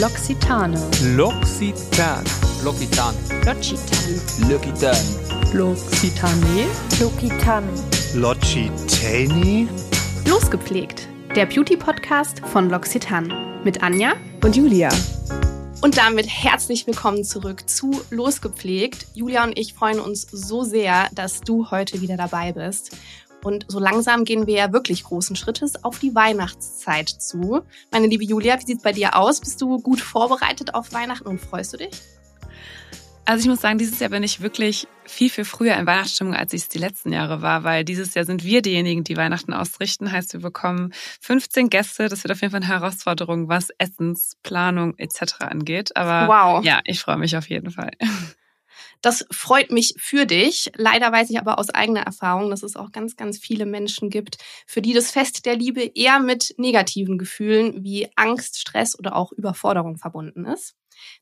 L'Occitane. L'Occitan. L'Occitan. L'Occitane. L'Occitan. L'Occitane. L'Occitane. L'Occitani? Losgepflegt. Der Beauty-Podcast von L'Occitane. Mit Anja Und Julia. Und damit herzlich willkommen zurück zu Losgepflegt. Julia und ich freuen uns so sehr, dass du heute wieder dabei bist. Und so langsam gehen wir ja wirklich großen Schrittes auf die Weihnachtszeit zu. Meine liebe Julia, wie sieht's bei dir aus? Bist du gut vorbereitet auf Weihnachten und freust du dich? Also ich muss sagen, dieses Jahr bin ich wirklich viel, viel früher in Weihnachtsstimmung, als ich es die letzten Jahre war, weil dieses Jahr sind wir diejenigen, die Weihnachten ausrichten. Heißt, wir bekommen 15 Gäste. Das wird auf jeden Fall eine Herausforderung, was Essensplanung etc. angeht. Aber Wow. ja, ich freue mich auf jeden Fall. Das freut mich für dich. Leider weiß ich aber aus eigener Erfahrung, dass es auch ganz, ganz viele Menschen gibt, für die das Fest der Liebe eher mit negativen Gefühlen wie Angst, Stress oder auch Überforderung verbunden ist.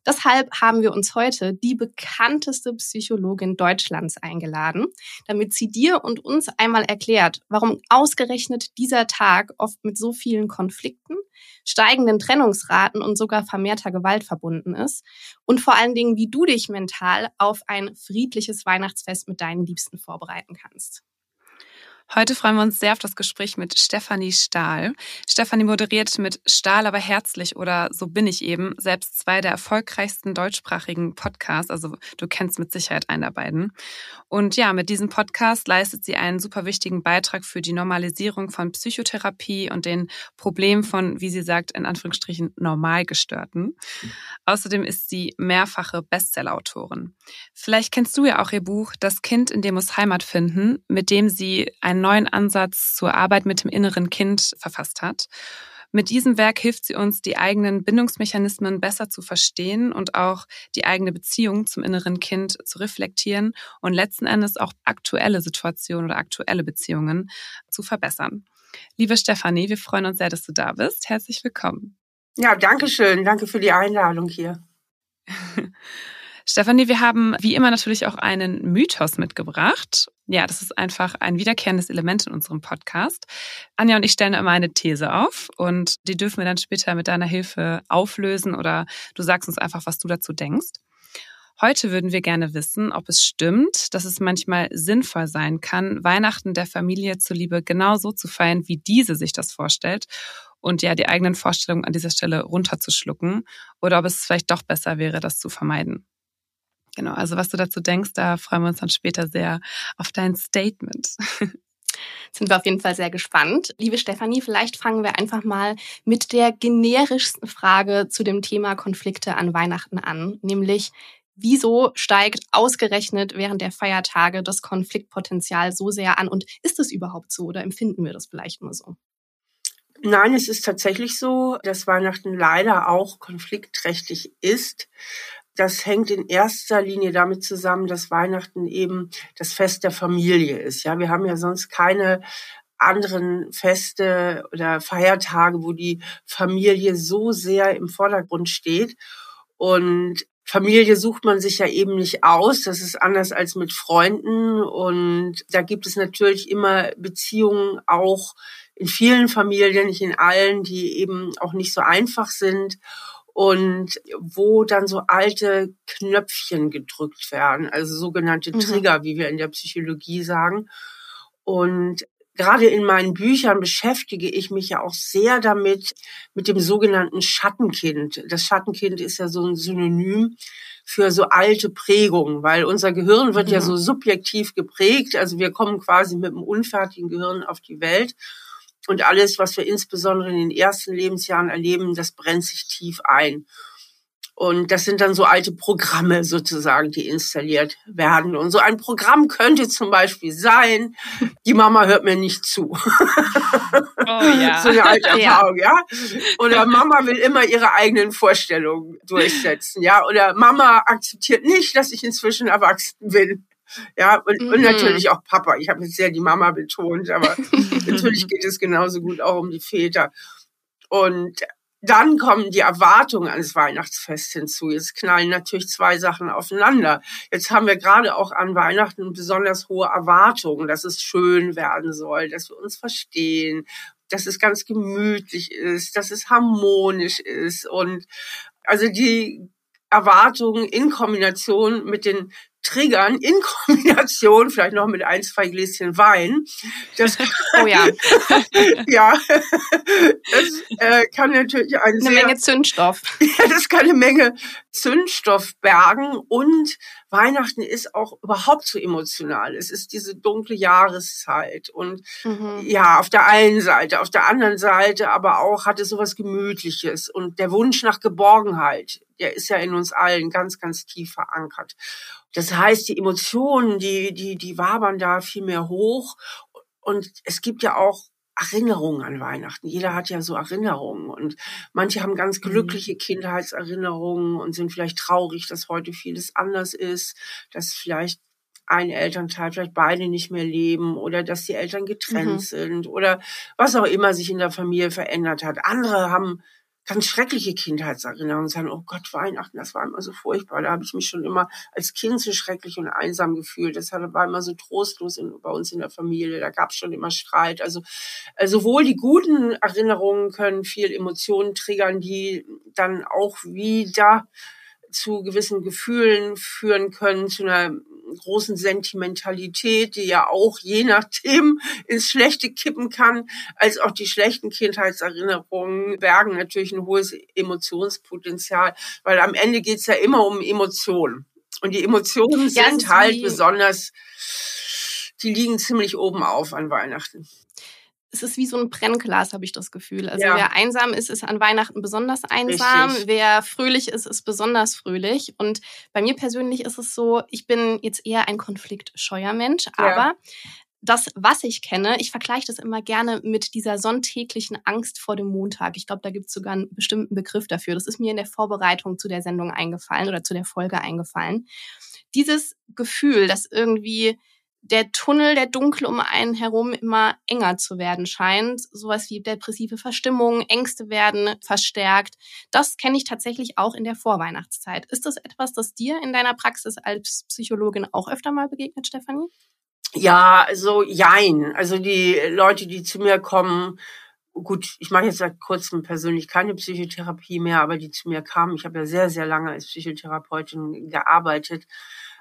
Deshalb haben wir uns heute die bekannteste Psychologin Deutschlands eingeladen, damit sie dir und uns einmal erklärt, warum ausgerechnet dieser Tag oft mit so vielen Konflikten, steigenden Trennungsraten und sogar vermehrter Gewalt verbunden ist und vor allen Dingen, wie du dich mental auf ein friedliches Weihnachtsfest mit deinen Liebsten vorbereiten kannst. Heute freuen wir uns sehr auf das Gespräch mit Stefanie Stahl. Stefanie moderiert mit Stahl aber herzlich oder so bin ich eben selbst zwei der erfolgreichsten deutschsprachigen Podcasts. Also du kennst mit Sicherheit einen der beiden. Und ja, mit diesem Podcast leistet sie einen super wichtigen Beitrag für die Normalisierung von Psychotherapie und den Problemen von, wie sie sagt, in Anführungsstrichen Normalgestörten. Außerdem ist sie mehrfache Bestsellerautorin. Vielleicht kennst du ja auch ihr Buch Das Kind, in dem muss Heimat finden, mit dem sie einen neuen Ansatz zur Arbeit mit dem inneren Kind verfasst hat. Mit diesem Werk hilft sie uns, die eigenen Bindungsmechanismen besser zu verstehen und auch die eigene Beziehung zum inneren Kind zu reflektieren und letzten Endes auch aktuelle Situationen oder aktuelle Beziehungen zu verbessern. Liebe Stefanie, wir freuen uns sehr, dass du da bist. Herzlich willkommen. Ja, danke schön. Danke für die Einladung hier. Stefanie, wir haben wie immer natürlich auch einen Mythos mitgebracht. Ja, das ist einfach ein wiederkehrendes Element in unserem Podcast. Anja und ich stellen immer eine These auf und die dürfen wir dann später mit deiner Hilfe auflösen oder du sagst uns einfach, was du dazu denkst. Heute würden wir gerne wissen, ob es stimmt, dass es manchmal sinnvoll sein kann, Weihnachten der Familie zuliebe genau so zu feiern, wie diese sich das vorstellt und ja die eigenen Vorstellungen an dieser Stelle runterzuschlucken oder ob es vielleicht doch besser wäre, das zu vermeiden. Genau, also was du dazu denkst, da freuen wir uns dann später sehr auf dein Statement. Sind wir auf jeden Fall sehr gespannt. Liebe Stefanie, vielleicht fangen wir einfach mal mit der generischsten Frage zu dem Thema Konflikte an Weihnachten an, nämlich wieso steigt ausgerechnet während der Feiertage das Konfliktpotenzial so sehr an und ist es überhaupt so oder empfinden wir das vielleicht nur so? Nein, es ist tatsächlich so, dass Weihnachten leider auch konfliktträchtig ist. Das hängt in erster Linie damit zusammen, dass Weihnachten eben das Fest der Familie ist. Ja, wir haben ja sonst keine anderen Feste oder Feiertage, wo die Familie so sehr im Vordergrund steht. Und Familie sucht man sich ja eben nicht aus. Das ist anders als mit Freunden. Und da gibt es natürlich immer Beziehungen auch in vielen Familien, nicht in allen, die eben auch nicht so einfach sind und wo dann so alte Knöpfchen gedrückt werden, also sogenannte Mhm. Trigger, wie wir in der Psychologie sagen. Und gerade in meinen Büchern beschäftige ich mich ja auch sehr damit, mit dem sogenannten Schattenkind. Das Schattenkind ist ja so ein Synonym für so alte Prägungen, weil unser Gehirn wird ja Mhm. so subjektiv geprägt. Also wir kommen quasi mit einem unfertigen Gehirn auf die Welt. Und alles, was wir insbesondere in den ersten Lebensjahren erleben, das brennt sich tief ein. Und das sind dann so alte Programme sozusagen, die installiert werden. Und so ein Programm könnte zum Beispiel sein, die Mama hört mir nicht zu. Oh ja. so eine alte Ja. Erfahrung, ja. Oder Mama will immer ihre eigenen Vorstellungen durchsetzen, ja. Oder Mama akzeptiert nicht, dass ich inzwischen erwachsen bin. Ja, und, und Mhm. natürlich auch Papa. Ich habe jetzt sehr die Mama betont, aber natürlich geht es genauso gut auch um die Väter. Und dann kommen die Erwartungen ans Weihnachtsfest hinzu. Jetzt knallen natürlich zwei Sachen aufeinander. Jetzt haben wir gerade auch an Weihnachten besonders hohe Erwartungen, dass es schön werden soll, dass wir uns verstehen, dass es ganz gemütlich ist, dass es harmonisch ist und Also die Erwartungen in Kombination mit den Triggern in Kombination vielleicht noch mit ein, zwei Gläschen Wein. Das, oh ja. ja, das äh, kann natürlich eine sehr, Menge Zündstoff. Ja, das kann eine Menge Zündstoff bergen und Weihnachten ist auch überhaupt so emotional. Es ist diese dunkle Jahreszeit und mhm. ja, auf der einen Seite, auf der anderen Seite aber auch hat es sowas Gemütliches und der Wunsch nach Geborgenheit, der ist ja in uns allen ganz, ganz tief verankert. Das heißt, die Emotionen, die, die, die wabern da viel mehr hoch. Und es gibt ja auch Erinnerungen an Weihnachten. Jeder hat ja so Erinnerungen und manche haben ganz mhm. glückliche. Kindheitserinnerungen und sind vielleicht traurig, dass heute vieles anders ist, dass vielleicht ein Elternteil, vielleicht beide nicht mehr leben oder dass die Eltern getrennt mhm. sind oder was auch immer sich in der Familie verändert hat. Andere haben ganz schreckliche Kindheitserinnerungen sagen, oh Gott, Weihnachten, das war immer so furchtbar. Da habe ich mich schon immer als Kind so schrecklich und einsam gefühlt. Das war immer so trostlos in, bei uns in der Familie. Da gab es schon immer Streit. Also äh, sowohl die guten Erinnerungen können viel Emotionen triggern, die dann auch wieder zu gewissen Gefühlen führen können, zu einer großen Sentimentalität, die ja auch je nachdem ins Schlechte kippen kann, als auch die schlechten Kindheitserinnerungen bergen natürlich ein hohes Emotionspotenzial, weil am Ende geht's ja immer um Emotionen. Und die Emotionen ja, sind halt besonders, die liegen ziemlich oben auf an Weihnachten es ist wie so ein Brennglas, habe ich das Gefühl. Also ja. wer einsam ist, ist an Weihnachten besonders einsam. Richtig. Wer fröhlich ist, ist besonders fröhlich. Und bei mir persönlich ist es so, ich bin jetzt eher ein konfliktscheuer Mensch, ja. aber das, was ich kenne, ich vergleiche das immer gerne mit dieser sonntäglichen Angst vor dem Montag. Ich glaube, da gibt es sogar einen bestimmten Begriff dafür. Das ist mir in der Vorbereitung zu der Sendung eingefallen oder zu der Folge eingefallen. Dieses Gefühl, dass irgendwie der Tunnel, der dunkel um einen herum immer enger zu werden scheint. Sowas wie depressive Verstimmung, Ängste werden verstärkt. Das kenne ich tatsächlich auch in der Vorweihnachtszeit. Ist das etwas, das dir in deiner Praxis als Psychologin auch öfter mal begegnet, Stefanie? Ja, also jein. Also die Leute, die zu mir kommen, gut, ich mache jetzt seit kurzem persönlich keine Psychotherapie mehr, aber die zu mir kamen, ich habe ja sehr, sehr lange als Psychotherapeutin gearbeitet,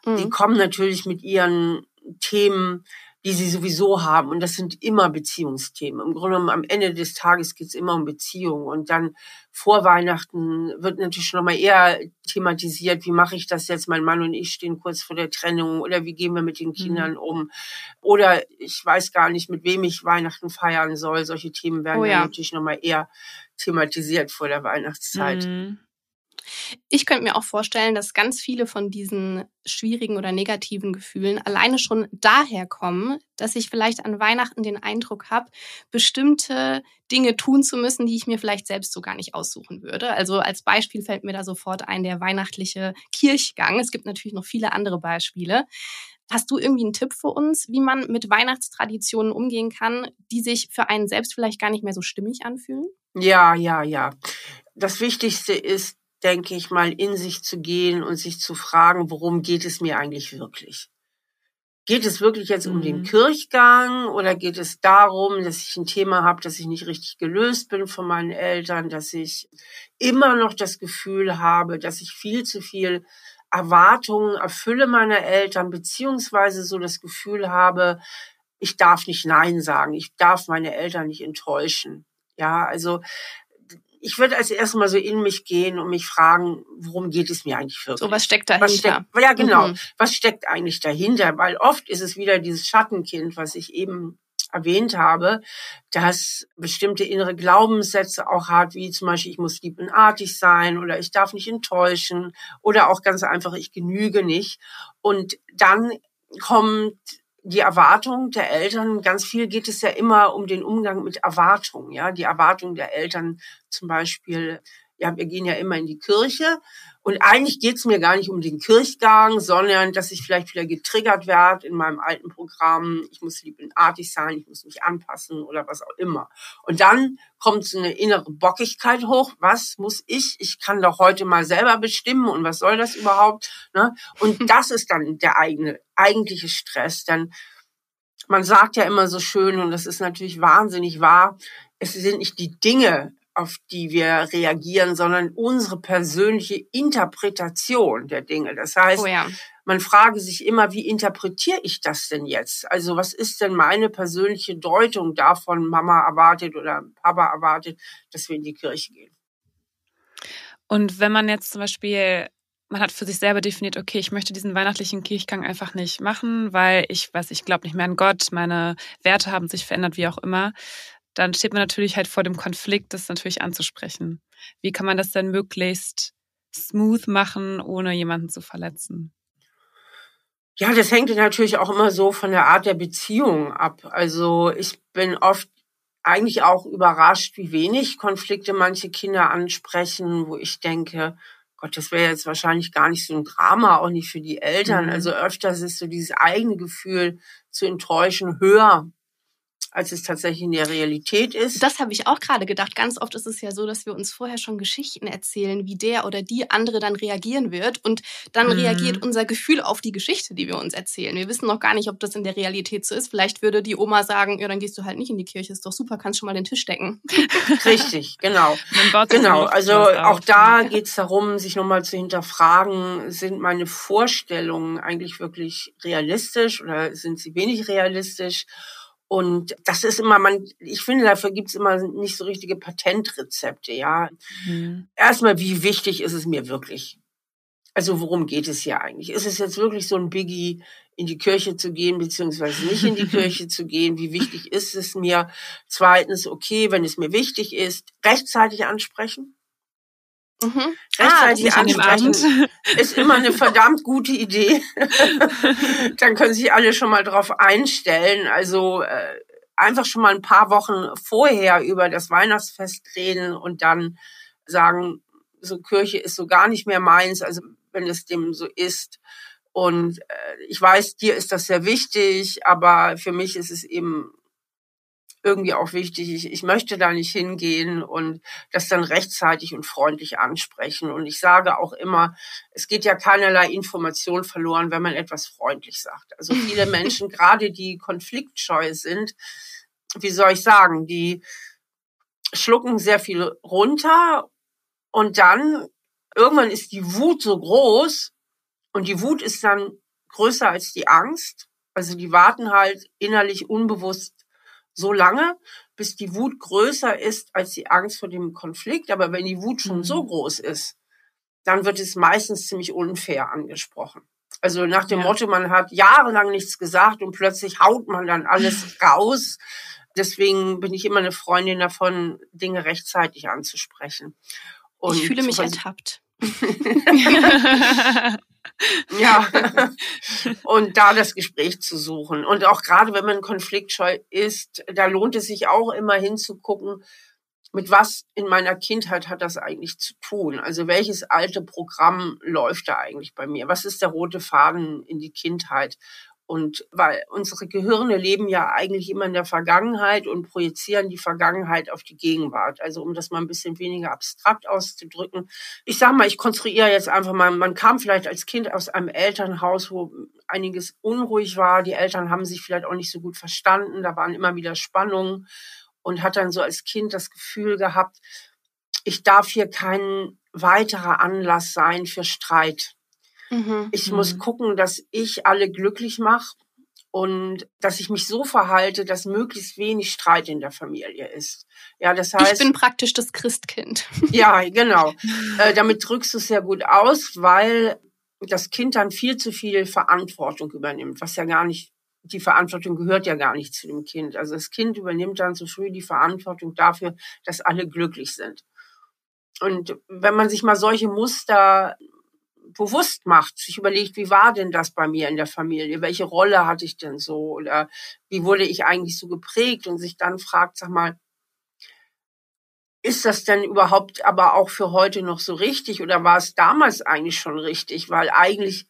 mhm. die kommen natürlich mit ihren Themen, die sie sowieso haben. Und das sind immer Beziehungsthemen. Im Grunde genommen am Ende des Tages geht es immer um Beziehungen. Und dann vor Weihnachten wird natürlich schon nochmal eher thematisiert, wie mache ich das jetzt? Mein Mann und ich stehen kurz vor der Trennung oder wie gehen wir mit den. Kindern mhm. um? Oder ich weiß gar nicht, mit wem ich Weihnachten feiern soll. Solche Themen werden oh ja. natürlich nochmal eher thematisiert vor der Weihnachtszeit. Mhm. Ich könnte mir auch vorstellen, dass ganz viele von diesen schwierigen oder negativen Gefühlen alleine schon daher kommen, dass ich vielleicht an Weihnachten den Eindruck habe, bestimmte Dinge tun zu müssen, die ich mir vielleicht selbst so gar nicht aussuchen würde. Also als Beispiel fällt mir da sofort ein der weihnachtliche Kirchgang. Es gibt natürlich noch viele andere Beispiele. Hast du irgendwie einen Tipp für uns, wie man mit Weihnachtstraditionen umgehen kann, die sich für einen selbst vielleicht gar nicht mehr so stimmig anfühlen? Ja, ja, ja. Das Wichtigste ist, denke ich mal, in sich zu gehen und sich zu fragen, worum geht es mir eigentlich wirklich? Geht es wirklich jetzt um den mhm. Kirchgang oder geht es darum, dass ich ein Thema habe, dass ich nicht richtig gelöst bin von meinen Eltern, dass ich immer noch das Gefühl habe, dass ich viel zu viel Erwartungen erfülle meiner Eltern, beziehungsweise so das Gefühl habe, ich darf nicht Nein sagen, ich darf meine Eltern nicht enttäuschen. Ja, also ich würde als erstes mal so in mich gehen und mich fragen, worum geht es mir eigentlich wirklich? So, was steckt dahinter? Was steckt, ja, genau. Mhm. Was steckt eigentlich dahinter? Weil oft ist es wieder dieses Schattenkind, was ich eben erwähnt habe, das bestimmte innere Glaubenssätze auch hat, wie zum Beispiel, ich muss lieb und artig sein oder ich darf nicht enttäuschen oder auch ganz einfach, ich genüge nicht. Und dann kommt die Erwartung der Eltern, ganz viel geht es ja immer um den Umgang mit Erwartungen, ja, die Erwartung der Eltern zum Beispiel, ja, wir gehen ja immer in die Kirche und eigentlich geht es mir gar nicht um den Kirchgang, sondern dass ich vielleicht wieder getriggert werde in meinem alten Programm. Ich muss lieb und artig sein, ich muss mich anpassen oder was auch immer. Und dann kommt so eine innere Bockigkeit hoch. Was muss ich? Ich kann doch heute mal selber bestimmen und was soll das überhaupt? Ne? Und das ist dann der eigene, eigentliche Stress. Dann man sagt ja immer so schön, und das ist natürlich wahnsinnig wahr, es sind nicht die Dinge, auf die wir reagieren, sondern unsere persönliche Interpretation der Dinge. Das heißt, oh ja. man frage sich immer, wie interpretiere ich das denn jetzt? Also was ist denn meine persönliche Deutung davon, Mama erwartet oder Papa erwartet, dass wir in die Kirche gehen? Und wenn man jetzt zum Beispiel man hat für sich selber definiert, okay, ich möchte diesen weihnachtlichen Kirchgang einfach nicht machen, weil ich weiß, ich glaube nicht mehr an Gott, meine Werte haben sich verändert, wie auch immer dann steht man natürlich halt vor dem Konflikt, das natürlich anzusprechen. Wie kann man das denn möglichst smooth machen, ohne jemanden zu verletzen? Ja, das hängt natürlich auch immer so von der Art der Beziehung ab. Also ich bin oft eigentlich auch überrascht, wie wenig Konflikte manche Kinder ansprechen, wo ich denke, Gott, das wäre jetzt wahrscheinlich gar nicht so ein Drama, auch nicht für die Eltern. Mhm. Also öfters ist so dieses eigene Gefühl zu enttäuschen höher als es tatsächlich in der Realität ist. Das habe ich auch gerade gedacht. Ganz oft ist es ja so, dass wir uns vorher schon Geschichten erzählen, wie der oder die andere dann reagieren wird. Und dann mhm. reagiert unser Gefühl auf die Geschichte, die wir uns erzählen. Wir wissen noch gar nicht, ob das in der Realität so ist. Vielleicht würde die Oma sagen, ja, dann gehst du halt nicht in die Kirche, ist doch super, kannst schon mal den Tisch decken. Richtig, genau. genau, also auch da geht es darum, sich nochmal zu hinterfragen, sind meine Vorstellungen eigentlich wirklich realistisch oder sind sie wenig realistisch? Und das ist immer, man, ich finde, dafür gibt's immer nicht so richtige Patentrezepte, ja. Mhm. Erstmal, wie wichtig ist es mir wirklich? Also worum geht es hier eigentlich? Ist es jetzt wirklich so ein Biggie, in die Kirche zu gehen, beziehungsweise nicht in die Kirche zu gehen? Wie wichtig ist es mir? Zweitens, okay, wenn es mir wichtig ist, rechtzeitig ansprechen. Mhm. Rechtzeitig ah, ansprechen ist immer eine verdammt gute Idee. Dann können sich alle schon mal drauf einstellen. Also äh, einfach schon mal ein paar Wochen vorher über das Weihnachtsfest reden und dann sagen, so Kirche ist so gar nicht mehr meins, also wenn es dem so ist. Und äh, ich weiß, dir ist das sehr wichtig, aber für mich ist es eben irgendwie auch wichtig. Ich, ich möchte da nicht hingehen und das dann rechtzeitig und freundlich ansprechen. Und ich sage auch immer, es geht ja keinerlei Information verloren, wenn man etwas freundlich sagt. Also viele Menschen, gerade die konfliktscheu sind, wie soll ich sagen, die schlucken sehr viel runter und dann irgendwann ist die Wut so groß und die Wut ist dann größer als die Angst. Also die warten halt innerlich unbewusst so lange, bis die Wut größer ist als die Angst vor dem Konflikt. Aber wenn die Wut schon mhm. so groß ist, dann wird es meistens ziemlich unfair angesprochen. Also nach dem ja. Motto, man hat jahrelang nichts gesagt und plötzlich haut man dann alles raus. Deswegen bin ich immer eine Freundin davon, Dinge rechtzeitig anzusprechen. Und ich fühle mich ertappt. ja. Und da das Gespräch zu suchen. Und auch gerade wenn man konfliktscheu ist, da lohnt es sich auch immer hinzugucken, mit was in meiner Kindheit hat das eigentlich zu tun? Also welches alte Programm läuft da eigentlich bei mir? Was ist der rote Faden in die Kindheit? Und weil unsere Gehirne leben ja eigentlich immer in der Vergangenheit und projizieren die Vergangenheit auf die Gegenwart. Also um das mal ein bisschen weniger abstrakt auszudrücken. Ich sage mal, ich konstruiere jetzt einfach mal, man kam vielleicht als Kind aus einem Elternhaus, wo einiges unruhig war. Die Eltern haben sich vielleicht auch nicht so gut verstanden. Da waren immer wieder Spannungen und hat dann so als Kind das Gefühl gehabt, ich darf hier kein weiterer Anlass sein für Streit. Mhm. Ich muss mhm. gucken, dass ich alle glücklich mache und dass ich mich so verhalte, dass möglichst wenig Streit in der Familie ist. Ja, das heißt. Ich bin praktisch das Christkind. Ja, genau. äh, damit drückst du es sehr gut aus, weil das Kind dann viel zu viel Verantwortung übernimmt, was ja gar nicht die Verantwortung gehört ja gar nicht zu dem Kind. Also das Kind übernimmt dann zu früh die Verantwortung dafür, dass alle glücklich sind. Und wenn man sich mal solche Muster bewusst macht, sich überlegt, wie war denn das bei mir in der Familie? Welche Rolle hatte ich denn so? Oder wie wurde ich eigentlich so geprägt? Und sich dann fragt, sag mal, ist das denn überhaupt aber auch für heute noch so richtig oder war es damals eigentlich schon richtig? Weil eigentlich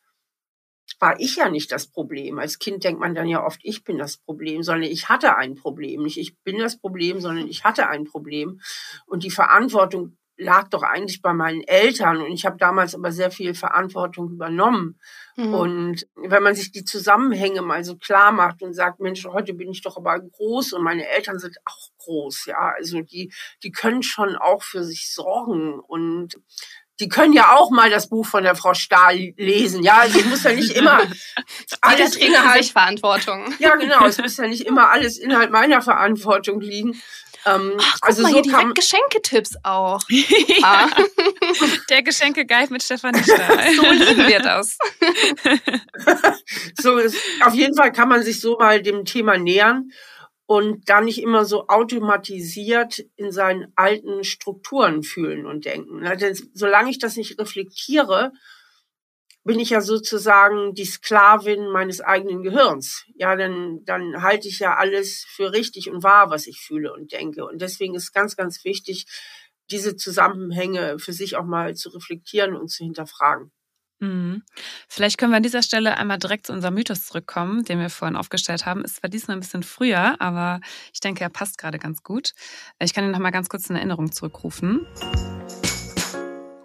war ich ja nicht das Problem. Als Kind denkt man dann ja oft, ich bin das Problem, sondern ich hatte ein Problem. Nicht ich bin das Problem, sondern ich hatte ein Problem. Und die Verantwortung lag doch eigentlich bei meinen Eltern und ich habe damals aber sehr viel Verantwortung übernommen. Mhm. Und wenn man sich die Zusammenhänge mal so klar macht und sagt, Mensch, heute bin ich doch aber groß und meine Eltern sind auch groß, ja, also die, die können schon auch für sich sorgen und die können ja auch mal das Buch von der Frau Stahl lesen. Ja, also muss ja nicht immer alles Inhalt Verantwortung. Ja, genau. Es muss ja nicht immer alles Inhalt meiner Verantwortung liegen. Ähm, Ach, guck also mal, so hier direkt Geschenketipps auch. ja. Der Geschenke-Guide mit Stefanie Stahl. so lieben wir das. so, ist, auf jeden Fall kann man sich so mal dem Thema nähern und da nicht immer so automatisiert in seinen alten Strukturen fühlen und denken. Denn solange ich das nicht reflektiere, bin ich ja sozusagen die Sklavin meines eigenen Gehirns. Ja, dann, dann halte ich ja alles für richtig und wahr, was ich fühle und denke. Und deswegen ist ganz, ganz wichtig, diese Zusammenhänge für sich auch mal zu reflektieren und zu hinterfragen. Mhm. Vielleicht können wir an dieser Stelle einmal direkt zu unserem Mythos zurückkommen, den wir vorhin aufgestellt haben. Es war diesmal ein bisschen früher, aber ich denke, er passt gerade ganz gut. Ich kann ihn noch mal ganz kurz in Erinnerung zurückrufen.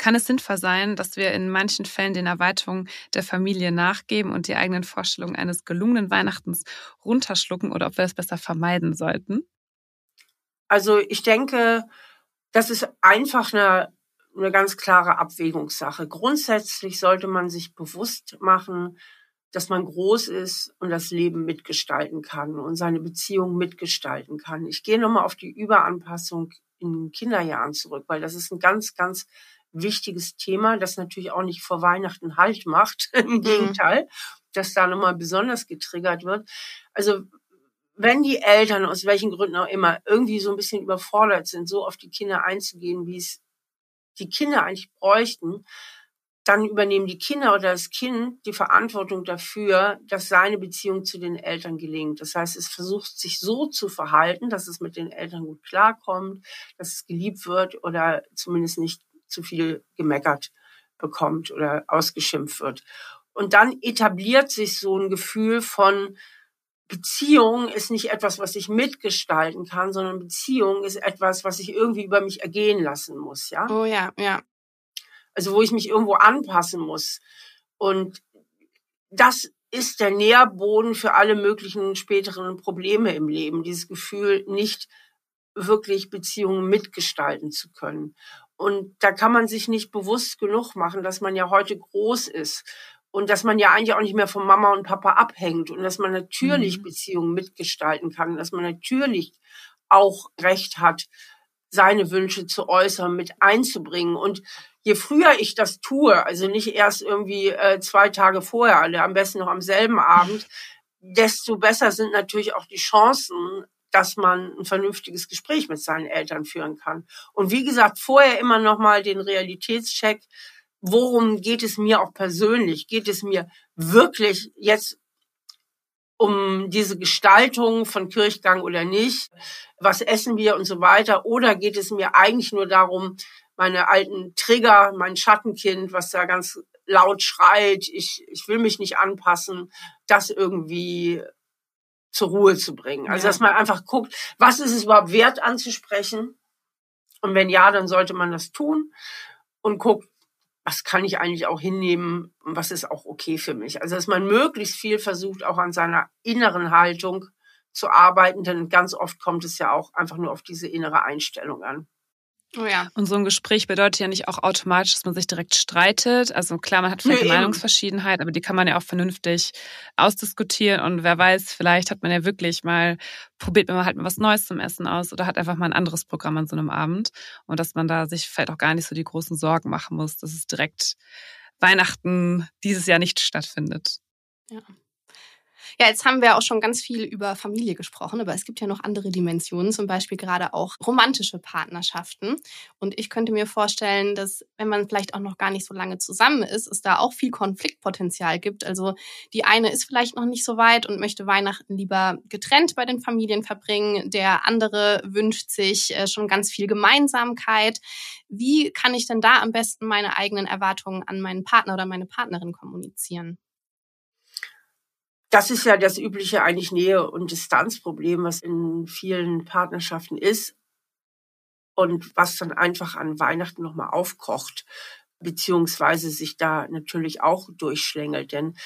Kann es sinnvoll sein, dass wir in manchen Fällen den Erweiterungen der Familie nachgeben und die eigenen Vorstellungen eines gelungenen Weihnachtens runterschlucken oder ob wir es besser vermeiden sollten? Also ich denke, das ist einfach eine, eine ganz klare Abwägungssache. Grundsätzlich sollte man sich bewusst machen, dass man groß ist und das Leben mitgestalten kann und seine Beziehung mitgestalten kann. Ich gehe nochmal auf die Überanpassung in Kinderjahren zurück, weil das ist ein ganz, ganz wichtiges Thema, das natürlich auch nicht vor Weihnachten Halt macht. Im mhm. Gegenteil, dass da nochmal besonders getriggert wird. Also wenn die Eltern aus welchen Gründen auch immer irgendwie so ein bisschen überfordert sind, so auf die Kinder einzugehen, wie es die Kinder eigentlich bräuchten, dann übernehmen die Kinder oder das Kind die Verantwortung dafür, dass seine Beziehung zu den Eltern gelingt. Das heißt, es versucht sich so zu verhalten, dass es mit den Eltern gut klarkommt, dass es geliebt wird oder zumindest nicht zu viel gemeckert bekommt oder ausgeschimpft wird. Und dann etabliert sich so ein Gefühl von Beziehung ist nicht etwas, was ich mitgestalten kann, sondern Beziehung ist etwas, was ich irgendwie über mich ergehen lassen muss, ja? Oh ja, ja. Also wo ich mich irgendwo anpassen muss. Und das ist der Nährboden für alle möglichen späteren Probleme im Leben. Dieses Gefühl, nicht wirklich Beziehungen mitgestalten zu können. Und da kann man sich nicht bewusst genug machen, dass man ja heute groß ist und dass man ja eigentlich auch nicht mehr von Mama und Papa abhängt und dass man natürlich mhm. Beziehungen mitgestalten kann, dass man natürlich auch Recht hat, seine Wünsche zu äußern, mit einzubringen. Und je früher ich das tue, also nicht erst irgendwie äh, zwei Tage vorher, alle am besten noch am selben Abend, desto besser sind natürlich auch die Chancen, dass man ein vernünftiges Gespräch mit seinen Eltern führen kann. Und wie gesagt, vorher immer noch mal den Realitätscheck. Worum geht es mir auch persönlich? Geht es mir wirklich jetzt um diese Gestaltung von Kirchgang oder nicht? Was essen wir und so weiter? Oder geht es mir eigentlich nur darum, meine alten Trigger, mein Schattenkind, was da ganz laut schreit, ich, ich will mich nicht anpassen, das irgendwie zur Ruhe zu bringen. Also, ja. dass man einfach guckt, was ist es überhaupt wert anzusprechen? Und wenn ja, dann sollte man das tun und guckt, was kann ich eigentlich auch hinnehmen und was ist auch okay für mich. Also, dass man möglichst viel versucht, auch an seiner inneren Haltung zu arbeiten, denn ganz oft kommt es ja auch einfach nur auf diese innere Einstellung an. Oh ja. Und so ein Gespräch bedeutet ja nicht auch automatisch, dass man sich direkt streitet. Also klar, man hat vielleicht eine Meinungsverschiedenheit, aber die kann man ja auch vernünftig ausdiskutieren. Und wer weiß, vielleicht hat man ja wirklich mal, probiert man halt mal was Neues zum Essen aus oder hat einfach mal ein anderes Programm an so einem Abend. Und dass man da sich vielleicht auch gar nicht so die großen Sorgen machen muss, dass es direkt Weihnachten dieses Jahr nicht stattfindet. Ja. Ja, jetzt haben wir auch schon ganz viel über Familie gesprochen, aber es gibt ja noch andere Dimensionen, zum Beispiel gerade auch romantische Partnerschaften. Und ich könnte mir vorstellen, dass wenn man vielleicht auch noch gar nicht so lange zusammen ist, es da auch viel Konfliktpotenzial gibt. Also die eine ist vielleicht noch nicht so weit und möchte Weihnachten lieber getrennt bei den Familien verbringen. Der andere wünscht sich äh, schon ganz viel Gemeinsamkeit. Wie kann ich denn da am besten meine eigenen Erwartungen an meinen Partner oder meine Partnerin kommunizieren? Das ist ja das übliche eigentlich Nähe- und Distanzproblem, was in vielen Partnerschaften ist. und was dann einfach an Weihnachten nochmal aufkocht, beziehungsweise sich da natürlich auch durchschlängelt. Denn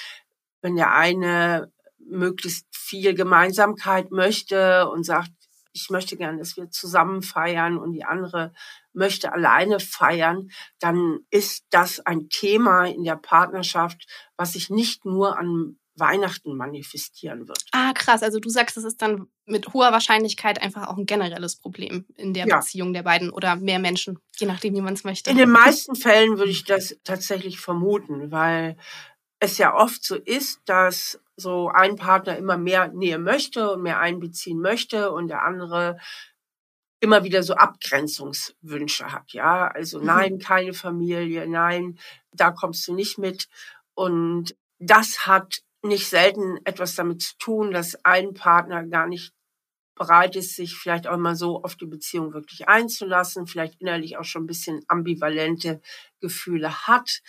wenn der eine möglichst viel Gemeinsamkeit möchte und sagt, ich möchte gerne, dass wir zusammen feiern und die andere möchte alleine feiern, dann ist das ein Thema in der Partnerschaft, was sich nicht nur an Weihnachten manifestieren wird. Ah, krass. Also du sagst, es ist dann mit hoher Wahrscheinlichkeit einfach auch ein generelles Problem in der ja. Beziehung der beiden oder mehr Menschen, je nachdem, wie man es möchte. In den meisten Fällen würde ich das tatsächlich vermuten, weil es ja oft so ist, dass so ein Partner immer mehr Nähe möchte und mehr einbeziehen möchte und der andere immer wieder so Abgrenzungswünsche hat, ja. Also mhm. nein, keine Familie, nein, da kommst du nicht mit. Und das hat nicht selten etwas damit zu tun, dass ein Partner gar nicht bereit ist, sich vielleicht auch mal so auf die Beziehung wirklich einzulassen, vielleicht innerlich auch schon ein bisschen ambivalente Gefühle hat,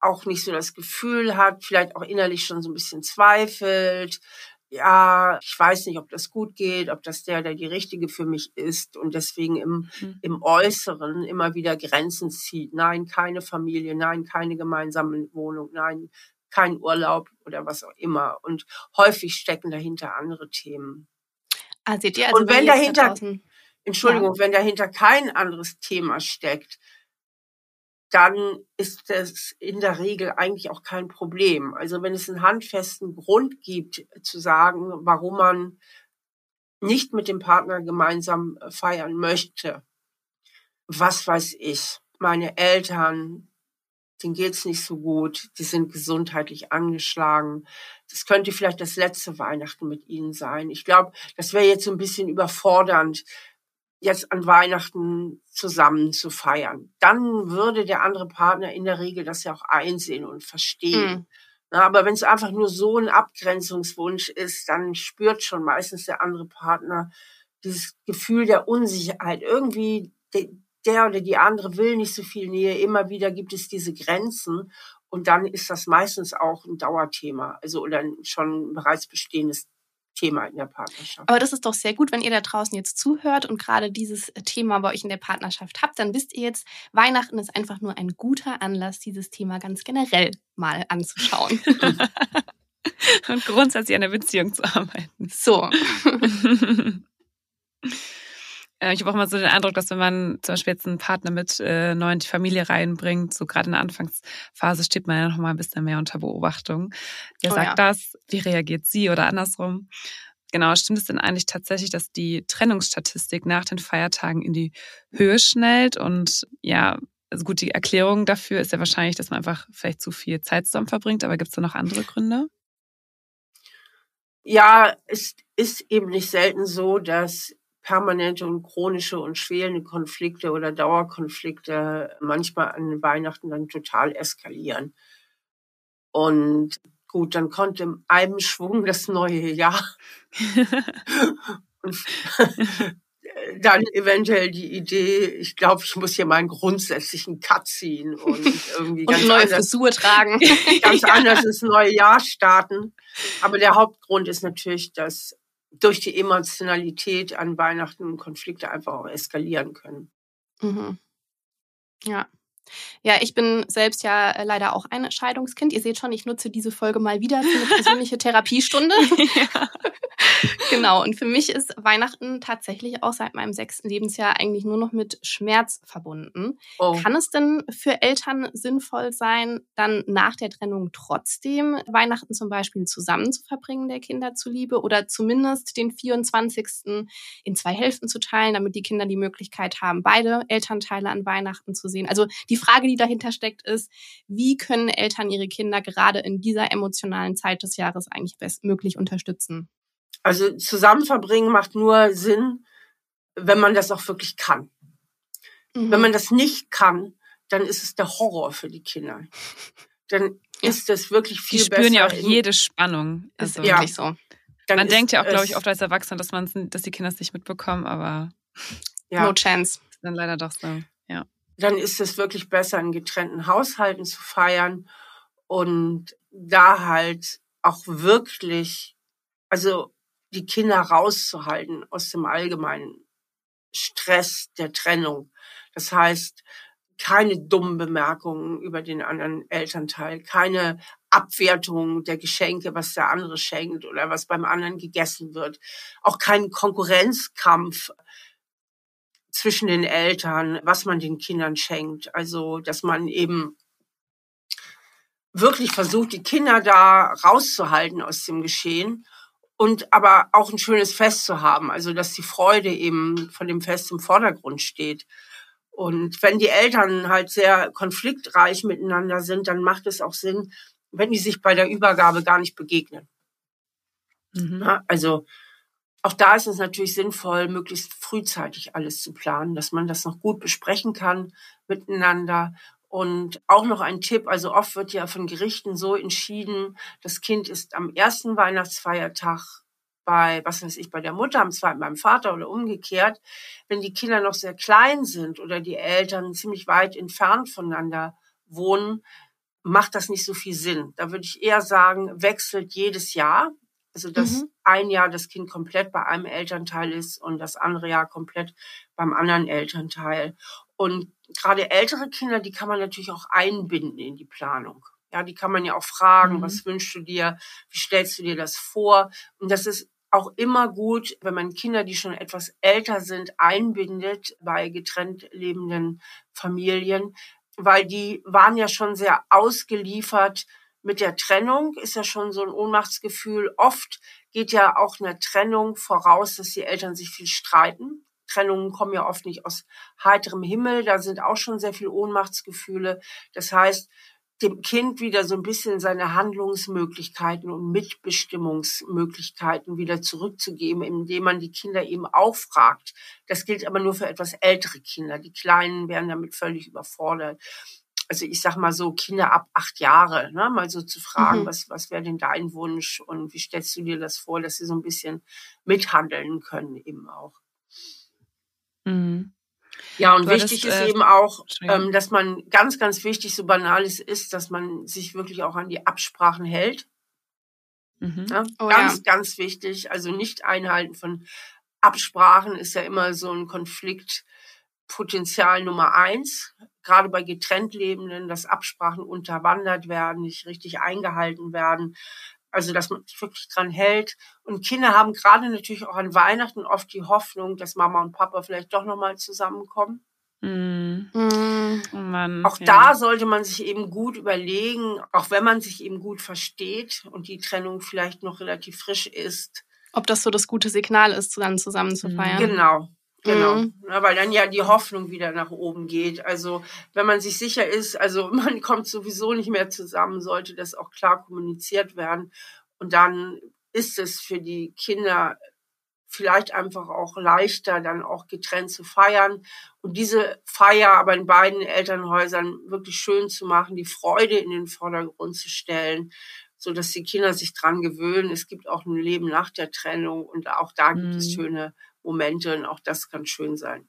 auch nicht so das Gefühl hat, vielleicht auch innerlich schon so ein bisschen zweifelt. Ja, ich weiß nicht, ob das gut geht, ob das der, der die richtige für mich ist und deswegen im, mhm. im Äußeren immer wieder Grenzen zieht. Nein, keine Familie, nein, keine gemeinsame Wohnung, nein, kein Urlaub oder was auch immer. Und häufig stecken dahinter andere Themen. Ah, seht ihr, also und wenn dahinter, da Entschuldigung, ja. wenn dahinter kein anderes Thema steckt, dann ist das in der Regel eigentlich auch kein Problem. Also wenn es einen handfesten Grund gibt, zu sagen, warum man nicht mit dem Partner gemeinsam feiern möchte, was weiß ich, meine Eltern, denen geht's nicht so gut, die sind gesundheitlich angeschlagen. Das könnte vielleicht das letzte Weihnachten mit ihnen sein. Ich glaube, das wäre jetzt so ein bisschen überfordernd, jetzt an Weihnachten zusammen zu feiern. Dann würde der andere Partner in der Regel das ja auch einsehen und verstehen. Mhm. Na, aber wenn es einfach nur so ein Abgrenzungswunsch ist, dann spürt schon meistens der andere Partner dieses Gefühl der Unsicherheit. Irgendwie, der oder die andere will nicht so viel Nähe. Immer wieder gibt es diese Grenzen. Und dann ist das meistens auch ein Dauerthema, also oder schon ein bereits bestehendes Thema in der Partnerschaft. Aber das ist doch sehr gut, wenn ihr da draußen jetzt zuhört und gerade dieses Thema bei euch in der Partnerschaft habt, dann wisst ihr jetzt, Weihnachten ist einfach nur ein guter Anlass, dieses Thema ganz generell mal anzuschauen. und grundsätzlich an der Beziehung zu arbeiten. So. Äh, ich habe auch mal so den Eindruck, dass wenn man zum Beispiel jetzt einen Partner mit äh, neu in die Familie reinbringt, so gerade in der Anfangsphase steht man ja noch mal ein bisschen mehr unter Beobachtung. Wer oh, sagt ja. das? Wie reagiert sie oder andersrum? Genau, stimmt es denn eigentlich tatsächlich, dass die Trennungsstatistik nach den Feiertagen in die Höhe schnellt? Und ja, also gut, die Erklärung dafür ist ja wahrscheinlich, dass man einfach vielleicht zu viel Zeit zusammen verbringt, aber gibt es da noch andere Gründe? Ja, es ist eben nicht selten so, dass permanente und chronische und schwelende Konflikte oder Dauerkonflikte manchmal an Weihnachten dann total eskalieren. Und gut, dann kommt im einem Schwung das neue Jahr. und dann eventuell die Idee, ich glaube, ich muss hier mal einen grundsätzlichen Cut ziehen und irgendwie und ganz neue anders, Frisur tragen. ganz anders ins neue Jahr starten. Aber der Hauptgrund ist natürlich, dass durch die Emotionalität an Weihnachten Konflikte einfach auch eskalieren können. Mhm. Ja. Ja, ich bin selbst ja äh, leider auch ein Scheidungskind. Ihr seht schon, ich nutze diese Folge mal wieder für eine persönliche Therapiestunde. ja. genau. Und für mich ist Weihnachten tatsächlich auch seit meinem sechsten Lebensjahr eigentlich nur noch mit Schmerz verbunden. Oh. Kann es denn für Eltern sinnvoll sein, dann nach der Trennung trotzdem Weihnachten zum Beispiel zusammen zu verbringen, der Kinder zuliebe, oder zumindest den 24. in zwei Hälften zu teilen, damit die Kinder die Möglichkeit haben, beide Elternteile an Weihnachten zu sehen? Also die Frage, die dahinter steckt, ist, wie können Eltern ihre Kinder gerade in dieser emotionalen Zeit des Jahres eigentlich bestmöglich unterstützen? Also zusammen verbringen macht nur Sinn, wenn man das auch wirklich kann. Mhm. Wenn man das nicht kann, dann ist es der Horror für die Kinder. Dann ist das wirklich viel besser. Die spüren besser ja auch jede Spannung. Also ist wirklich so. Dann man denkt ja auch, glaube ich, oft als Erwachsener, dass man, dass die Kinder es nicht mitbekommen, aber ja. no chance. Ist dann leider doch so. Ja. Dann ist es wirklich besser, in getrennten Haushalten zu feiern und da halt auch wirklich, also die Kinder rauszuhalten aus dem allgemeinen Stress der Trennung. Das heißt, keine dummen Bemerkungen über den anderen Elternteil, keine Abwertung der Geschenke, was der andere schenkt oder was beim anderen gegessen wird. Auch kein Konkurrenzkampf zwischen den Eltern, was man den Kindern schenkt. Also, dass man eben wirklich versucht, die Kinder da rauszuhalten aus dem Geschehen und aber auch ein schönes Fest zu haben. Also, dass die Freude eben von dem Fest im Vordergrund steht. Und wenn die Eltern halt sehr konfliktreich miteinander sind, dann macht es auch Sinn, wenn die sich bei der Übergabe gar nicht begegnen. Mhm. Also auch da ist es natürlich sinnvoll, möglichst frühzeitig alles zu planen, dass man das noch gut besprechen kann miteinander. Und auch noch ein Tipp, also oft wird ja von Gerichten so entschieden, das Kind ist am ersten Weihnachtsfeiertag bei, was weiß ich, bei der Mutter, am zweiten beim Vater oder umgekehrt. Wenn die Kinder noch sehr klein sind oder die Eltern ziemlich weit entfernt voneinander wohnen, macht das nicht so viel Sinn. Da würde ich eher sagen, wechselt jedes Jahr. Also, dass mhm. ein Jahr das Kind komplett bei einem Elternteil ist und das andere Jahr komplett beim anderen Elternteil. Und gerade ältere Kinder, die kann man natürlich auch einbinden in die Planung. Ja, die kann man ja auch fragen, mhm. was wünschst du dir? Wie stellst du dir das vor? Und das ist auch immer gut, wenn man Kinder, die schon etwas älter sind, einbindet bei getrennt lebenden Familien, weil die waren ja schon sehr ausgeliefert mit der Trennung, ist ja schon so ein Ohnmachtsgefühl. Oft geht ja auch eine Trennung voraus, dass die Eltern sich viel streiten. Trennungen kommen ja oft nicht aus heiterem Himmel, da sind auch schon sehr viel Ohnmachtsgefühle. Das heißt, dem Kind wieder so ein bisschen seine Handlungsmöglichkeiten und Mitbestimmungsmöglichkeiten wieder zurückzugeben, indem man die Kinder eben auch fragt. Das gilt aber nur für etwas ältere Kinder. Die Kleinen werden damit völlig überfordert. Also ich sag mal so Kinder ab acht Jahre, ne, mal so zu fragen, mhm. was, was wäre denn dein Wunsch und wie stellst du dir das vor, dass sie so ein bisschen mithandeln können eben auch. Mhm. Ja, und wichtig ist äh, eben auch, ähm, dass man ganz, ganz wichtig, so banal es ist, dass man sich wirklich auch an die Absprachen hält. Mhm. Ja, oh, ganz, ja. ganz wichtig. Also nicht einhalten von Absprachen ist ja immer so ein Konfliktpotenzial Nummer eins. Gerade bei getrennt Lebenden, dass Absprachen unterwandert werden, nicht richtig eingehalten werden. Also, dass man sich wirklich dran hält. Und Kinder haben gerade natürlich auch an Weihnachten oft die Hoffnung, dass Mama und Papa vielleicht doch nochmal zusammenkommen. Mm. Mm. Mann, auch ja. da sollte man sich eben gut überlegen, auch wenn man sich eben gut versteht und die Trennung vielleicht noch relativ frisch ist. Ob das so das gute Signal ist, dann zusammen zu feiern. Genau, Genau, mhm. ja, weil dann ja die Hoffnung wieder nach oben geht. Also wenn man sich sicher ist, also man kommt sowieso nicht mehr zusammen, sollte das auch klar kommuniziert werden. Und dann ist es für die Kinder vielleicht einfach auch leichter, dann auch getrennt zu feiern und diese Feier aber in beiden Elternhäusern wirklich schön zu machen, die Freude in den Vordergrund zu stellen, so dass die Kinder sich dran gewöhnen. Es gibt auch ein Leben nach der Trennung und auch da gibt mhm. es schöne Momente und auch das kann schön sein.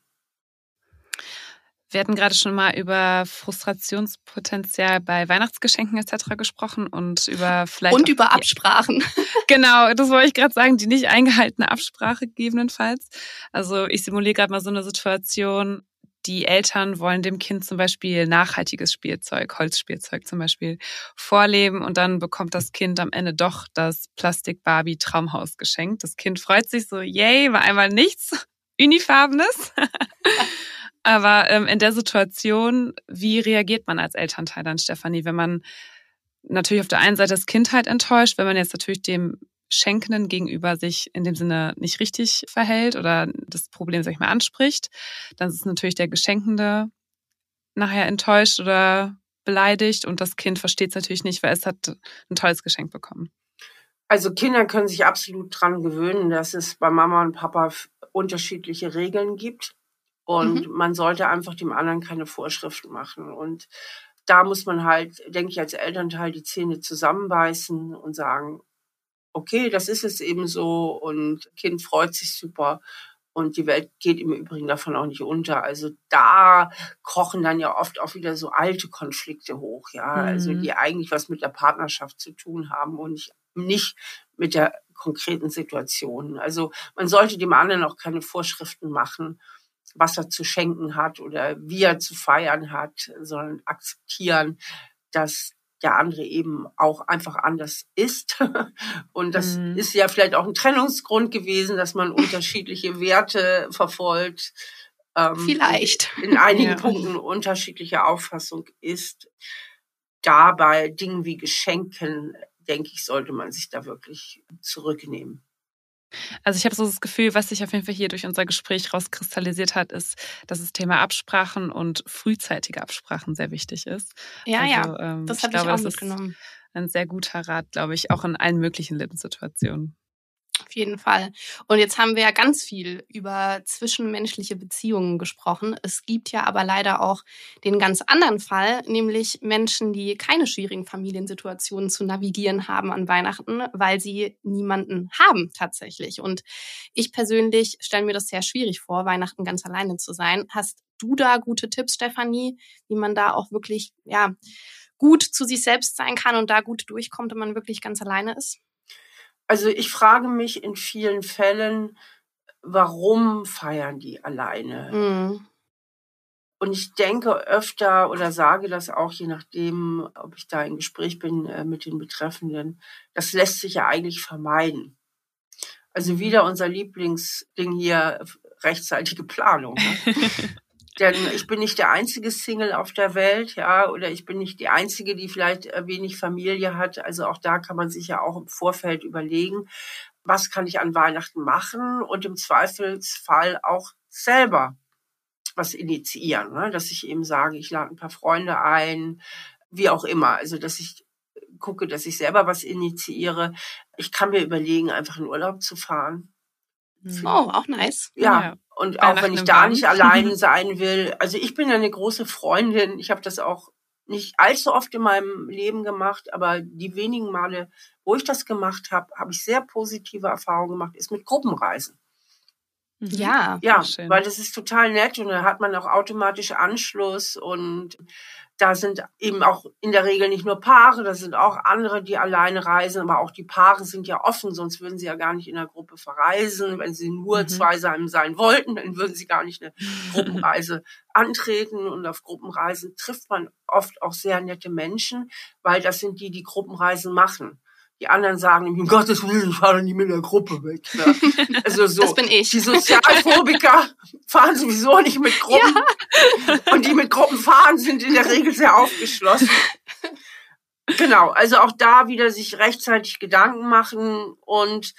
Wir hatten gerade schon mal über Frustrationspotenzial bei Weihnachtsgeschenken etc. gesprochen und über vielleicht und über Absprachen. genau, das wollte ich gerade sagen, die nicht eingehaltene Absprache gegebenenfalls. Also ich simuliere gerade mal so eine Situation. Die Eltern wollen dem Kind zum Beispiel nachhaltiges Spielzeug, Holzspielzeug zum Beispiel, vorleben und dann bekommt das Kind am Ende doch das Plastik-Barbie-Traumhaus geschenkt. Das Kind freut sich so, yay, war einmal nichts Unifarbenes. Aber ähm, in der Situation, wie reagiert man als Elternteil dann, Stefanie, wenn man natürlich auf der einen Seite das Kind halt enttäuscht, wenn man jetzt natürlich dem Schenkenden gegenüber sich in dem Sinne nicht richtig verhält oder das Problem, sag ich mal, anspricht, dann ist natürlich der Geschenkende nachher enttäuscht oder beleidigt und das Kind versteht es natürlich nicht, weil es hat ein tolles Geschenk bekommen. Also Kinder können sich absolut dran gewöhnen, dass es bei Mama und Papa unterschiedliche Regeln gibt. Und mhm. man sollte einfach dem anderen keine Vorschriften machen. Und da muss man halt, denke ich, als Elternteil die Zähne zusammenbeißen und sagen, okay, das ist es eben so und Kind freut sich super und die Welt geht im Übrigen davon auch nicht unter. Also da kochen dann ja oft auch wieder so alte Konflikte hoch, ja, mhm. also die eigentlich was mit der Partnerschaft zu tun haben und nicht, nicht mit der konkreten Situation. Also man sollte dem anderen auch keine Vorschriften machen was er zu schenken hat oder wie er zu feiern hat, sondern akzeptieren, dass der andere eben auch einfach anders ist. Und das mhm. ist ja vielleicht auch ein Trennungsgrund gewesen, dass man unterschiedliche Werte verfolgt. Ähm, vielleicht. In einigen ja. Punkten unterschiedliche Auffassung ist. Da bei Dingen wie Geschenken, denke ich, sollte man sich da wirklich zurücknehmen. Also ich habe so das Gefühl, was sich auf jeden Fall hier durch unser Gespräch rauskristallisiert hat, ist, dass das Thema Absprachen und frühzeitige Absprachen sehr wichtig ist. Ja, also, ja, ähm, das habe ich, ich auch mitgenommen. Ein sehr guter Rat, glaube ich, auch in allen möglichen Lebenssituationen. Auf jeden Fall. Und jetzt haben wir ja ganz viel über zwischenmenschliche Beziehungen gesprochen. Es gibt ja aber leider auch den ganz anderen Fall, nämlich Menschen, die keine schwierigen Familiensituationen zu navigieren haben an Weihnachten, weil sie niemanden haben tatsächlich. Und ich persönlich stelle mir das sehr schwierig vor, Weihnachten ganz alleine zu sein. Hast du da gute Tipps, Stefanie, wie man da auch wirklich, ja, gut zu sich selbst sein kann und da gut durchkommt, wenn man wirklich ganz alleine ist? Also ich frage mich in vielen Fällen, warum feiern die alleine? Mhm. Und ich denke öfter oder sage das auch, je nachdem, ob ich da im Gespräch bin äh, mit den Betreffenden, das lässt sich ja eigentlich vermeiden. Also mhm. wieder unser Lieblingsding hier, rechtzeitige Planung. Ne? Denn ich bin nicht der einzige Single auf der Welt, ja, oder ich bin nicht die einzige, die vielleicht äh, wenig Familie hat. Also auch da kann man sich ja auch im Vorfeld überlegen, was kann ich an Weihnachten machen und im Zweifelsfall auch selber was initiieren, ne? dass ich eben sage, ich lade ein paar Freunde ein, wie auch immer. Also dass ich gucke, dass ich selber was initiiere. Ich kann mir überlegen, einfach in Urlaub zu fahren. Oh, auch nice. Ja, ja. Und auch wenn ich da nicht allein sein will. Also ich bin ja eine große Freundin. Ich habe das auch nicht allzu oft in meinem Leben gemacht, aber die wenigen Male, wo ich das gemacht habe, habe ich sehr positive Erfahrungen gemacht, ist mit Gruppenreisen. Mhm. Ja, ja, weil das ist total nett und da hat man auch automatisch Anschluss und da sind eben auch in der Regel nicht nur Paare, da sind auch andere, die alleine reisen, aber auch die Paare sind ja offen, sonst würden sie ja gar nicht in der Gruppe verreisen. Wenn sie nur mhm. zweisam sein wollten, dann würden sie gar nicht eine Gruppenreise antreten. Und auf Gruppenreisen trifft man oft auch sehr nette Menschen, weil das sind die, die Gruppenreisen machen. Die anderen sagen, um Gottes Willen, ich fahre nie mit der Gruppe weg. Ne? Also so, das bin ich. Die Sozialphobiker fahren sowieso nicht mit Gruppen. Ja. Und die mit Gruppen fahren, sind in der Regel sehr aufgeschlossen. Genau, also auch da wieder sich rechtzeitig Gedanken machen. Und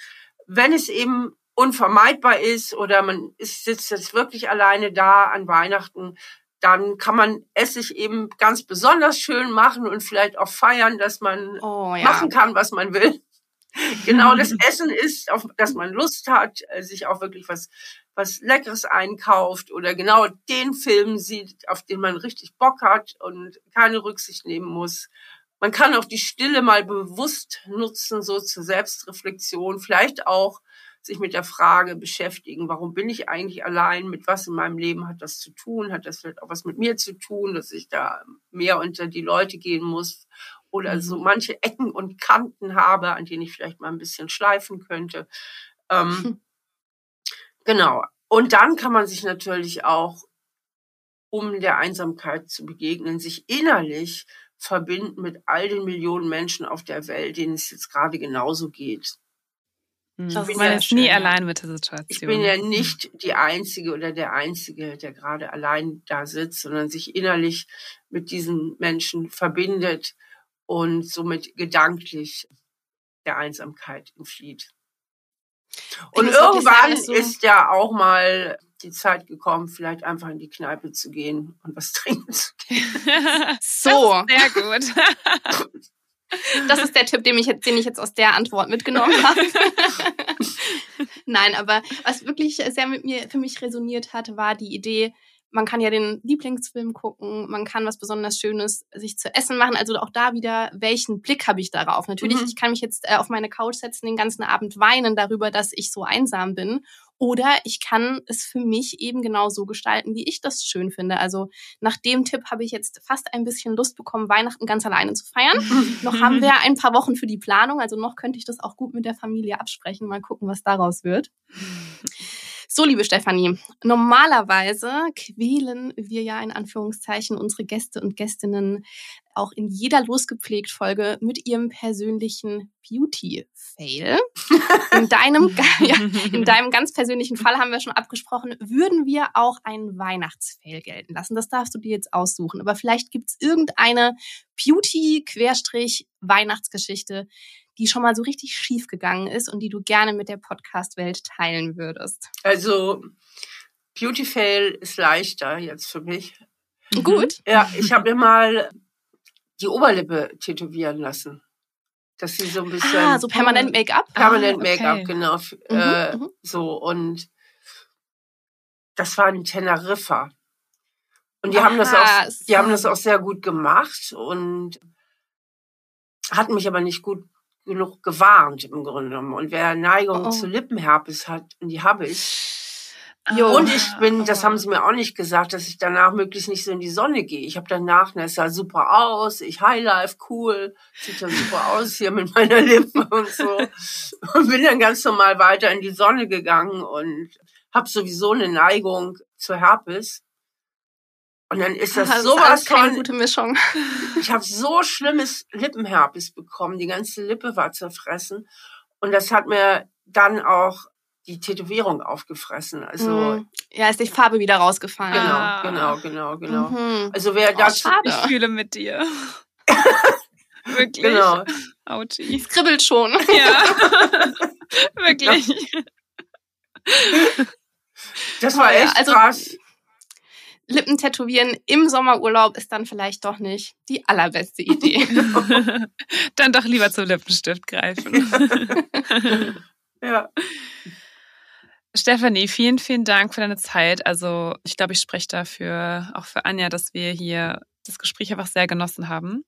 wenn es eben unvermeidbar ist oder man ist, sitzt jetzt wirklich alleine da an Weihnachten, dann kann man es sich eben ganz besonders schön machen und vielleicht auch feiern, dass man oh, ja. machen kann, was man will. genau das Essen ist, auf das man Lust hat, äh, sich auch wirklich was, was Leckeres einkauft oder genau den Film sieht, auf den man richtig Bock hat und keine Rücksicht nehmen muss. Man kann auch die Stille mal bewusst nutzen, so zur Selbstreflexion, vielleicht auch sich mit der Frage beschäftigen, warum bin ich eigentlich allein, mit was in meinem Leben hat das zu tun, hat das vielleicht auch was mit mir zu tun, dass ich da mehr unter die Leute gehen muss oder so mhm. manche Ecken und Kanten habe, an denen ich vielleicht mal ein bisschen schleifen könnte. Ähm, genau. Und dann kann man sich natürlich auch, um der Einsamkeit zu begegnen, sich innerlich verbinden mit all den Millionen Menschen auf der Welt, denen es jetzt gerade genauso geht. Mhm. Das man ist nie allein mit der Situation. Ich bin ja nicht die Einzige oder der Einzige, der gerade allein da sitzt, sondern sich innerlich mit diesen Menschen verbindet und somit gedanklich der Einsamkeit entflieht. Und irgendwann so ist ja auch mal die Zeit gekommen, vielleicht einfach in die Kneipe zu gehen und was trinken zu gehen. so. Sehr gut. Das ist der Tipp, den ich, jetzt, den ich jetzt aus der Antwort mitgenommen habe. Nein, aber was wirklich sehr mit mir für mich resoniert hat, war die Idee, man kann ja den Lieblingsfilm gucken, man kann was besonders Schönes sich zu essen machen. Also auch da wieder, welchen Blick habe ich darauf? Natürlich, mhm. ich kann mich jetzt äh, auf meine Couch setzen, den ganzen Abend weinen darüber, dass ich so einsam bin. Oder ich kann es für mich eben genau so gestalten, wie ich das schön finde. Also nach dem Tipp habe ich jetzt fast ein bisschen Lust bekommen, Weihnachten ganz alleine zu feiern. noch haben wir ein paar Wochen für die Planung, also noch könnte ich das auch gut mit der Familie absprechen. Mal gucken, was daraus wird. So, liebe Stefanie, normalerweise quälen wir ja in Anführungszeichen unsere Gäste und Gästinnen auch in jeder losgepflegt Folge mit ihrem persönlichen Beauty-Fail. In deinem, ja, in deinem ganz persönlichen Fall haben wir schon abgesprochen, würden wir auch einen Weihnachtsfail gelten lassen. Das darfst du dir jetzt aussuchen. Aber vielleicht gibt's irgendeine Beauty-Weihnachtsgeschichte, die schon mal so richtig schief gegangen ist und die du gerne mit der Podcast-Welt teilen würdest? Also Beauty Fail ist leichter jetzt für mich. Gut. Ja, ich habe mir mal die Oberlippe tätowieren lassen. Dass sie so ein bisschen. Ah, so permanent Make-up? Permanent Ah, okay. Make-up, genau. Mhm, äh, mhm. So, und das war in Teneriffa. Und die haben das Aha, auch, die haben das auch sehr gut gemacht und hatten mich aber nicht gut genug gewarnt im Grunde genommen. Und wer Neigung Oh, oh. zu Lippenherpes hat, und die habe ich, Jo. und ich bin, das haben sie mir auch nicht gesagt, dass ich danach möglichst nicht so in die Sonne gehe. Ich habe danach, na, es sah super aus, ich Highlife, cool, sieht ja super aus hier mit meiner Lippe und so. Und bin dann ganz normal weiter in die Sonne gegangen und habe sowieso eine Neigung zu Herpes. Und dann ist das Ah, ist sowas keine von, gute Mischung. ich habe so schlimmes Lippenherpes bekommen, die ganze Lippe war zerfressen. Und das hat mir dann auch die Tätowierung aufgefressen. Also Mhm. Ja, ist die Farbe wieder rausgefallen. Genau, Ah. genau, genau, genau. Mhm. Also wer Oh, schade. Ich fühle mit dir. Wirklich. genau, Autschi. Es kribbelt schon. Ja. Wirklich. das war echt also- krass. Lippen tätowieren im Sommerurlaub ist dann vielleicht doch nicht die allerbeste Idee. Dann doch lieber zum Lippenstift greifen. Ja, Stefanie, vielen, vielen Dank für deine Zeit. Also ich glaube, ich spreche dafür auch für Anja, dass wir hier das Gespräch einfach sehr genossen haben.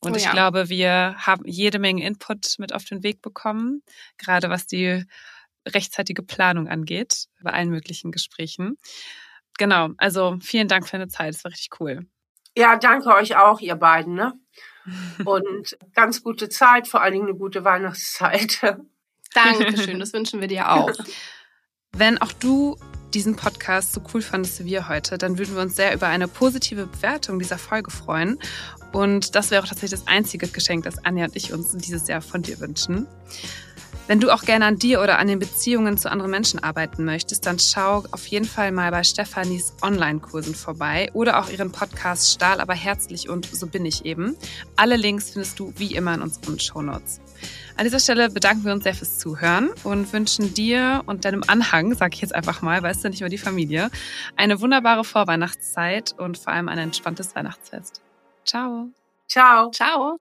Und Oh ich ja. glaube, wir haben jede Menge Input mit auf den Weg bekommen, gerade was die rechtzeitige Planung angeht, bei allen möglichen Gesprächen. Genau, also vielen Dank für deine Zeit. Es war richtig cool. ja, danke euch auch, ihr beiden, ne? Und ganz gute Zeit, vor allen Dingen eine gute Weihnachtszeit. Dankeschön, das wünschen wir dir auch. Wenn auch du diesen Podcast so cool fandest wie wir heute, dann würden wir uns sehr über eine positive Bewertung dieser Folge freuen. Und das wäre auch tatsächlich das einzige Geschenk, das Anja und ich uns dieses Jahr von dir wünschen. Wenn du auch gerne an dir oder an den Beziehungen zu anderen Menschen arbeiten möchtest, dann schau auf jeden Fall mal bei Stefanis Online-Kursen vorbei oder auch ihren Podcast Stahl aber herzlich und so bin ich eben. Alle Links findest du wie immer in unseren Shownotes. An dieser Stelle bedanken wir uns sehr fürs Zuhören und wünschen dir und deinem Anhang, sag ich jetzt einfach mal, weißt du nicht über die Familie, eine wunderbare Vorweihnachtszeit und vor allem ein entspanntes Weihnachtsfest. Ciao. Ciao. Ciao.